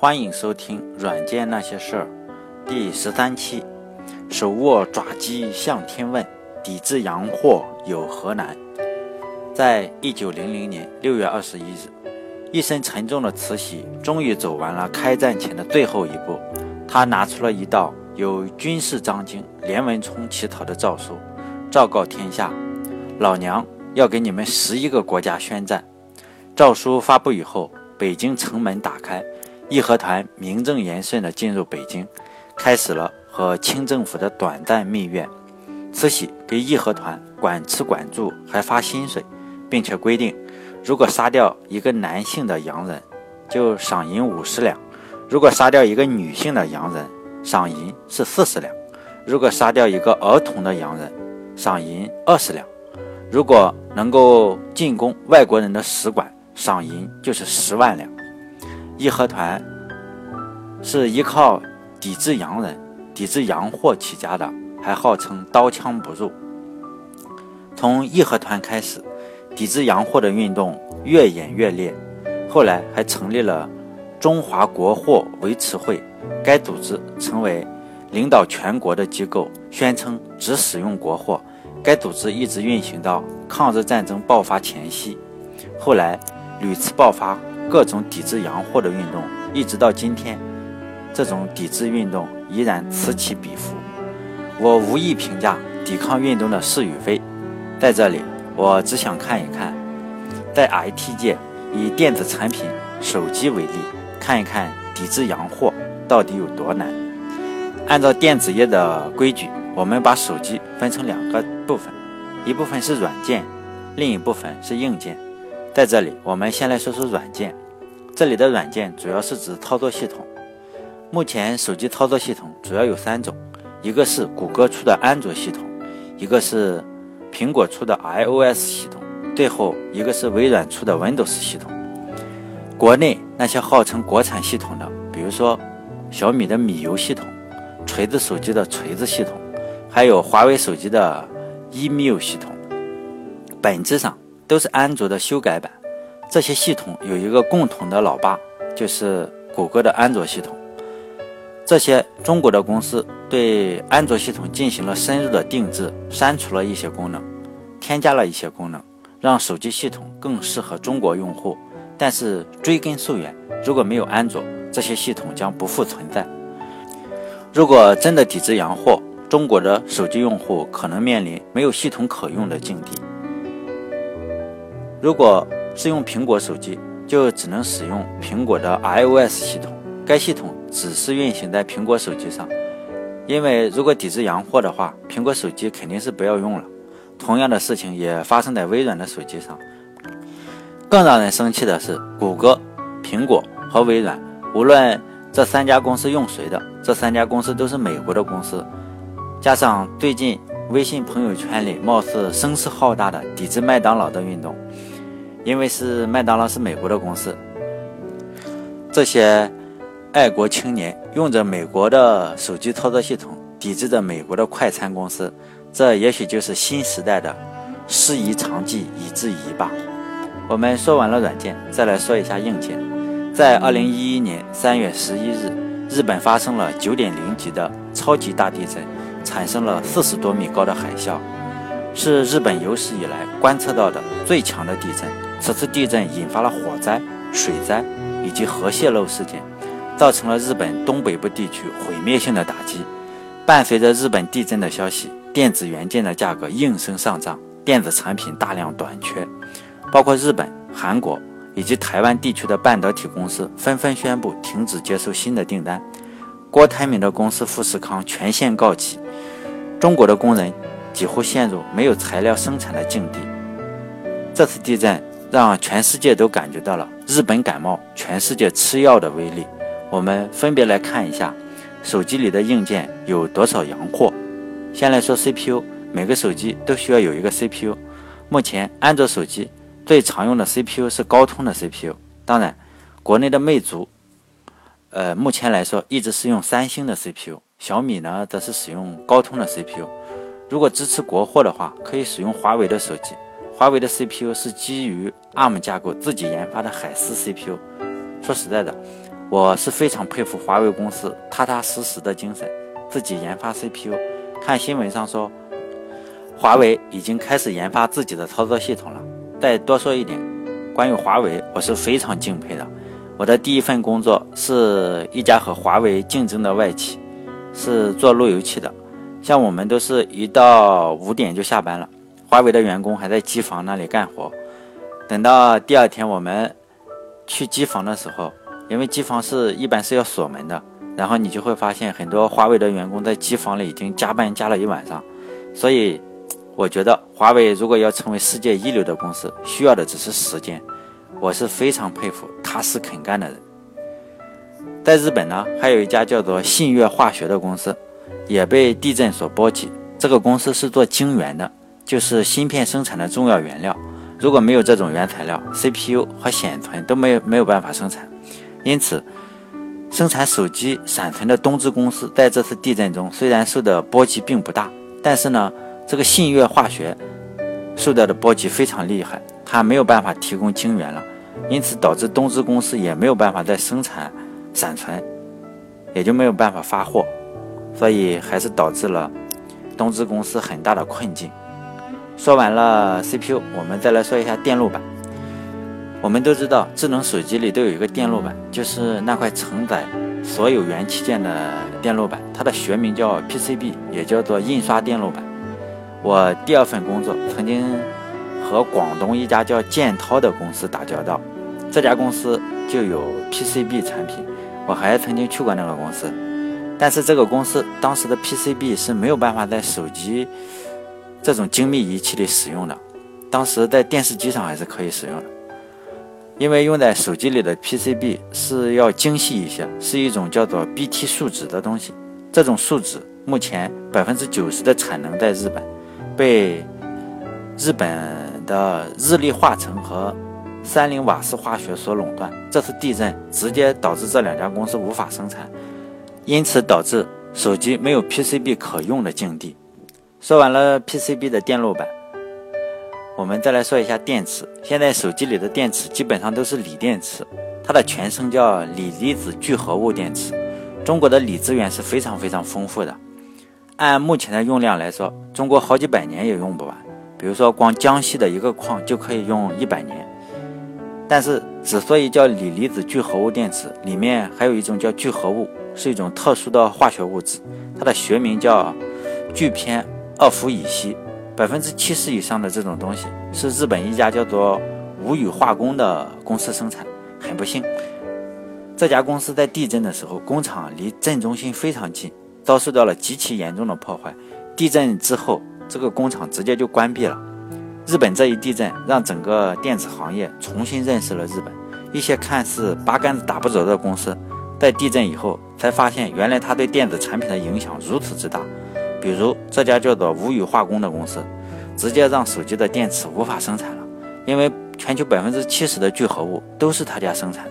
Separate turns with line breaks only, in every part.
欢迎收听《软件那些事儿》第十三期。手握爪机向天问，抵制洋货有何难？在一九零零年六月二十一日，一身沉重的慈禧终于走完了开战前的最后一步。她拿出了一道由军事张经连文聪起草的诏书，昭告天下：老娘要给你们十一个国家宣战。诏书发布以后，北京城门打开，义和团名正言顺地进入北京，开始了和清政府的短暂蜜月。慈禧给义和团管吃管住，还发薪水，并且规定，如果杀掉一个男性的洋人，就赏银五十两。如果杀掉一个女性的洋人，赏银是四十两；如果杀掉一个儿童的洋人，赏银二十两；如果能够进攻外国人的使馆，赏银就是十万两。义和团是依靠抵制洋人、抵制洋货起家的，还号称刀枪不入。从义和团开始，抵制洋货的运动越演越烈，后来还成立了。中华国货维持会，该组织成为领导全国的机构，宣称只使用国货。该组织一直运行到抗日战争爆发前夕，后来屡次爆发各种抵制洋货的运动，一直到今天，这种抵制运动依然此起彼伏。我无意评价抵抗运动的是与非，在这里，我只想看一看，在 IT 界以电子产品手机为例。看一看抵制洋货到底有多难。按照电子业的规矩，我们把手机分成两个部分，一部分是软件，另一部分是硬件。在这里，我们先来说说软件。这里的软件主要是指操作系统。目前手机操作系统主要有三种，一个是谷歌出的安卓系统，一个是苹果出的 iOS 系统，最后一个是微软出的 Windows 系统。国内那些号称国产系统的，比如说小米的米游系统、锤子手机的锤子系统，还有华为手机的 EMU 系统，本质上都是安卓的修改版。这些系统有一个共同的老爸，就是谷歌的安卓系统。这些中国的公司对安卓系统进行了深入的定制，删除了一些功能，添加了一些功能，让手机系统更适合中国用户。但是追根溯源，如果没有安卓，这些系统将不复存在。如果真的抵制洋货，中国的手机用户可能面临没有系统可用的境地。如果是用苹果手机，就只能使用苹果的 iOS 系统，该系统只是运行在苹果手机上。因为如果抵制洋货的话，苹果手机肯定是不要用了。同样的事情也发生在微软的手机上。更让人生气的是，谷歌、苹果和微软，无论这三家公司用谁的，这三家公司都是美国的公司。加上最近微信朋友圈里貌似声势浩大的抵制麦当劳的运动，因为是麦当劳是美国的公司，这些爱国青年用着美国的手机操作系统抵制着美国的快餐公司，这也许就是新时代的师夷长技以制夷吧。我们说完了软件，再来说一下硬件。在二零一一年三月十一日，日本发生了九点零级的超级大地震，产生了四十多米高的海啸，是日本有史以来观测到的最强的地震。此次地震引发了火灾、水灾以及核泄漏事件，造成了日本东北部地区毁灭性的打击。伴随着日本地震的消息，电子元件的价格应声上涨，电子产品大量短缺。包括日本、韩国以及台湾地区的半导体公司纷纷宣布停止接受新的订单，郭台铭的公司富士康全线告急，中国的工人几乎陷入没有材料生产的境地。这次地震让全世界都感觉到了日本感冒，全世界吃药的威力。我们分别来看一下手机里的硬件有多少洋货。先来说 CPU，每个手机都需要有一个 CPU，目前安卓手机。最常用的 CPU 是高通的 CPU，当然，国内的魅族，呃，目前来说一直是用三星的 CPU，小米呢则是使用高通的 CPU。如果支持国货的话，可以使用华为的手机，华为的 CPU 是基于 ARM 架构自己研发的海思 CPU。说实在的我是非常佩服华为公司踏踏实实的精神，自己研发 CPU。看新闻上说，华为已经开始研发自己的操作系统了。再多说一点，关于华为，我是非常敬佩的。我的第一份工作是一家和华为竞争的外企，是做路由器的。像我们都是一到五点就下班了，华为的员工还在机房那里干活。等到第二天我们去机房的时候，因为机房是一般是要锁门的，然后你就会发现很多华为的员工在机房里已经加班加了一晚上，所以我觉得华为如果要成为世界一流的公司，需要的只是时间。我是非常佩服踏实肯干的人。在日本呢，还有一家叫做信越化学的公司，也被地震所波及。这个公司是做晶圆的，就是芯片生产的重要原料。如果没有这种原材料，CPU 和显存都没有没有办法生产。因此，生产手机闪存的东芝公司在这次地震中虽然受的波及并不大，但是呢，这个信越化学受到的波及非常厉害，它没有办法提供晶圆了，因此导致东芝公司也没有办法再生产闪存，也就没有办法发货，所以还是导致了东芝公司很大的困境。说完了 CPU，我们再来说一下电路板。我们都知道，智能手机里都有一个电路板，就是那块承载所有元器件的电路板，它的学名叫 PCB，也叫做印刷电路板。我第二份工作曾经和广东一家叫建涛的公司打交道，这家公司就有 PCB 产品，我还曾经去过那个公司，但是这个公司当时的 PCB 是没有办法在手机这种精密仪器里使用的，当时在电视机上还是可以使用的。因为用在手机里的 PCB 是要精细一些，是一种叫做 BT 树脂的东西。这种树脂目前百分之九十的产能在日本，被日本的日立化成和三菱瓦斯化学所垄断。这次地震直接导致这两家公司无法生产，因此导致手机没有 PCB 可用的境地。说完了 PCB 的电路板。我们再来说一下电池。现在手机里的电池基本上都是锂电池，它的全称叫锂离子聚合物电池。中国的锂资源是非常非常丰富的，按目前的用量来说，中国好几百年也用不完。比如说，光江西的一个矿就可以用一百年。但是，之所以叫锂离子聚合物电池，里面还有一种叫聚合物，是一种特殊的化学物质，它的学名叫聚偏二氟乙烯。百分之七十以上的这种东西是日本一家叫做无语化工的公司生产。很不幸，这家公司在地震的时候，工厂离震中心非常近，遭受到了极其严重的破坏。地震之后，这个工厂直接就关闭了。日本这一地震让整个电子行业重新认识了日本。一些看似八竿子打不着的公司，在地震以后才发现，原来它对电子产品的影响如此之大。比如这家叫做无语化工的公司，直接让手机的电池无法生产了，因为全球百分之七十的聚合物都是他家生产的。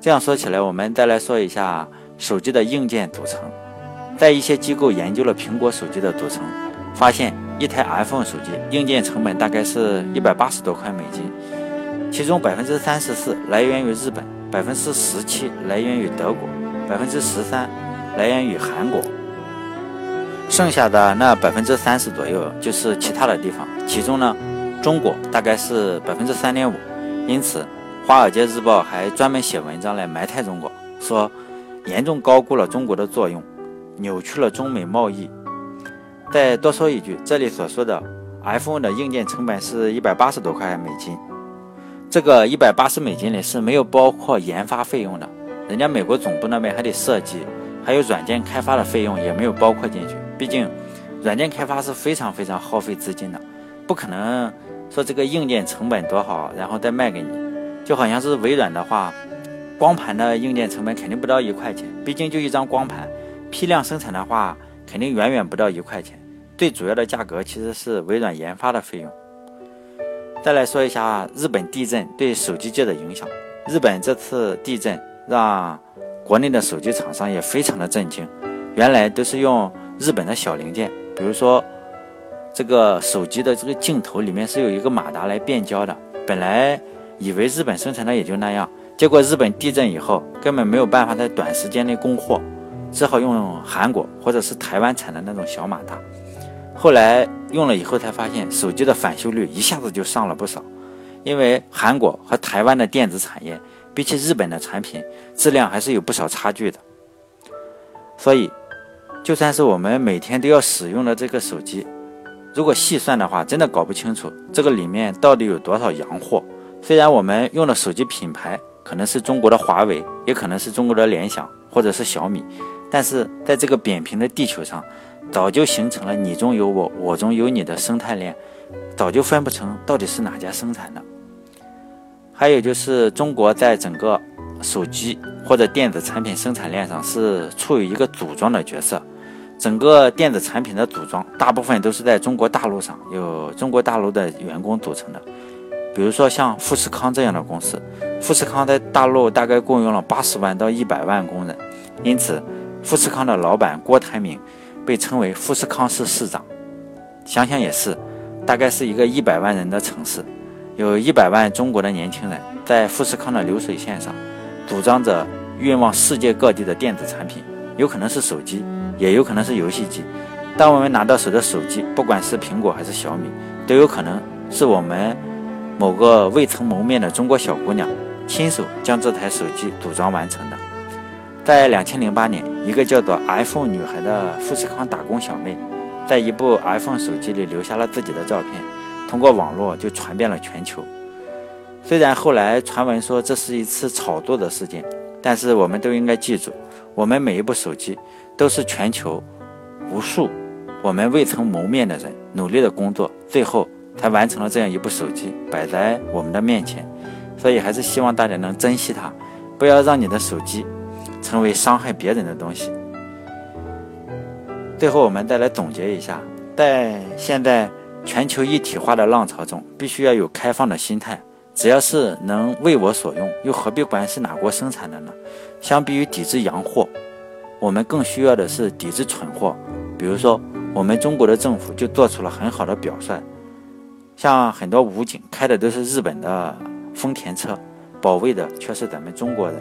这样说起来，我们再来说一下手机的硬件组成。在一些机构研究了苹果手机的组成，发现一台 iPhone 手机硬件成本大概是一百八十多块美金，其中百分之三十四来源于日本，百分之十七来源于德国，百分之十三来源于韩国。剩下的那百分之三十左右就是其他的地方，其中呢，中国大概是百分之三点五，因此《华尔街日报》还专门写文章来埋汰中国，说严重高估了中国的作用，扭曲了中美贸易。再多说一句，这里所说的 iPhone 的硬件成本是一百八十多块美金，这个一百八十美金里是没有包括研发费用的，人家美国总部那边还得设计，还有软件开发的费用也没有包括进去。毕竟，软件开发是非常非常耗费资金的，不可能说这个硬件成本多好，然后再卖给你。就好像是微软的话，光盘的硬件成本肯定不到一块钱，毕竟就一张光盘，批量生产的话肯定远远不到一块钱。最主要的价格其实是微软研发的费用。再来说一下日本地震对手机界的影响。日本这次地震让国内的手机厂商也非常的震惊，原来都是用。日本的小零件，比如说这个手机的这个镜头里面是有一个马达来变焦的。本来以为日本生产的也就那样，结果日本地震以后，根本没有办法在短时间内供货，只好用韩国或者是台湾产的那种小马达。后来用了以后才发现，手机的返修率一下子就上了不少，因为韩国和台湾的电子产业比起日本的产品质量还是有不少差距的。所以，就算是我们每天都要使用的这个手机，如果细算的话，真的搞不清楚这个里面到底有多少洋货。虽然我们用的手机品牌可能是中国的华为，也可能是中国的联想或者是小米，但是在这个扁平的地球上。早就形成了你中有我，我中有你的生态链，早就分不成到底是哪家生产的。还有就是中国在整个手机或者电子产品生产链上是处于一个组装的角色，整个电子产品的组装大部分都是在中国大陆上由中国大陆的员工组成的。比如说像富士康这样的公司，富士康在大陆大概雇佣了八十万到一百万工人，因此富士康的老板郭台铭。被称为富士康市市长，想想也是，大概是一个一百万人的城市，有一百万中国的年轻人在富士康的流水线上组装着运往世界各地的电子产品，有可能是手机，也有可能是游戏机。当我们拿到手的手机，不管是苹果还是小米，都有可能是我们某个未曾谋面的中国小姑娘亲手将这台手机组装完成的。在两千零八年，一个叫做 iPhone 女孩的富士康打工小妹，在一部 iPhone 手机里留下了自己的照片，通过网络就传遍了全球。虽然后来传闻说这是一次炒作的事件，但是我们都应该记住，我们每一部手机都是全球无数我们未曾谋面的人努力的工作，最后才完成了这样一部手机摆在我们的面前。所以还是希望大家能珍惜它，不要让你的手机。成为伤害别人的东西。最后，我们再来总结一下，在现在全球一体化的浪潮中，必须要有开放的心态。只要是能为我所用，又何必管是哪国生产的呢？相比于抵制洋货，我们更需要的是抵制蠢货。比如说，我们中国的政府就做出了很好的表率，像很多武警开的都是日本的丰田车，保卫的却是咱们中国人。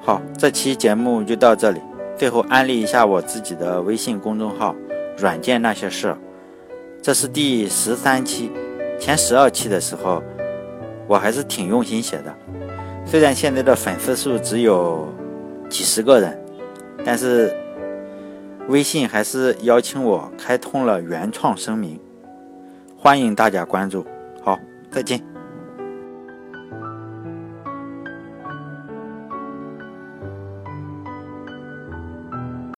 好，这期节目就到这里。最后安利一下我自己的微信公众号“软件那些事”，这是第十三期。前十二期的时候，我还是挺用心写的。虽然现在的粉丝数只有几十个人，但是微信还是邀请我开通了原创声明，欢迎大家关注。好，再见。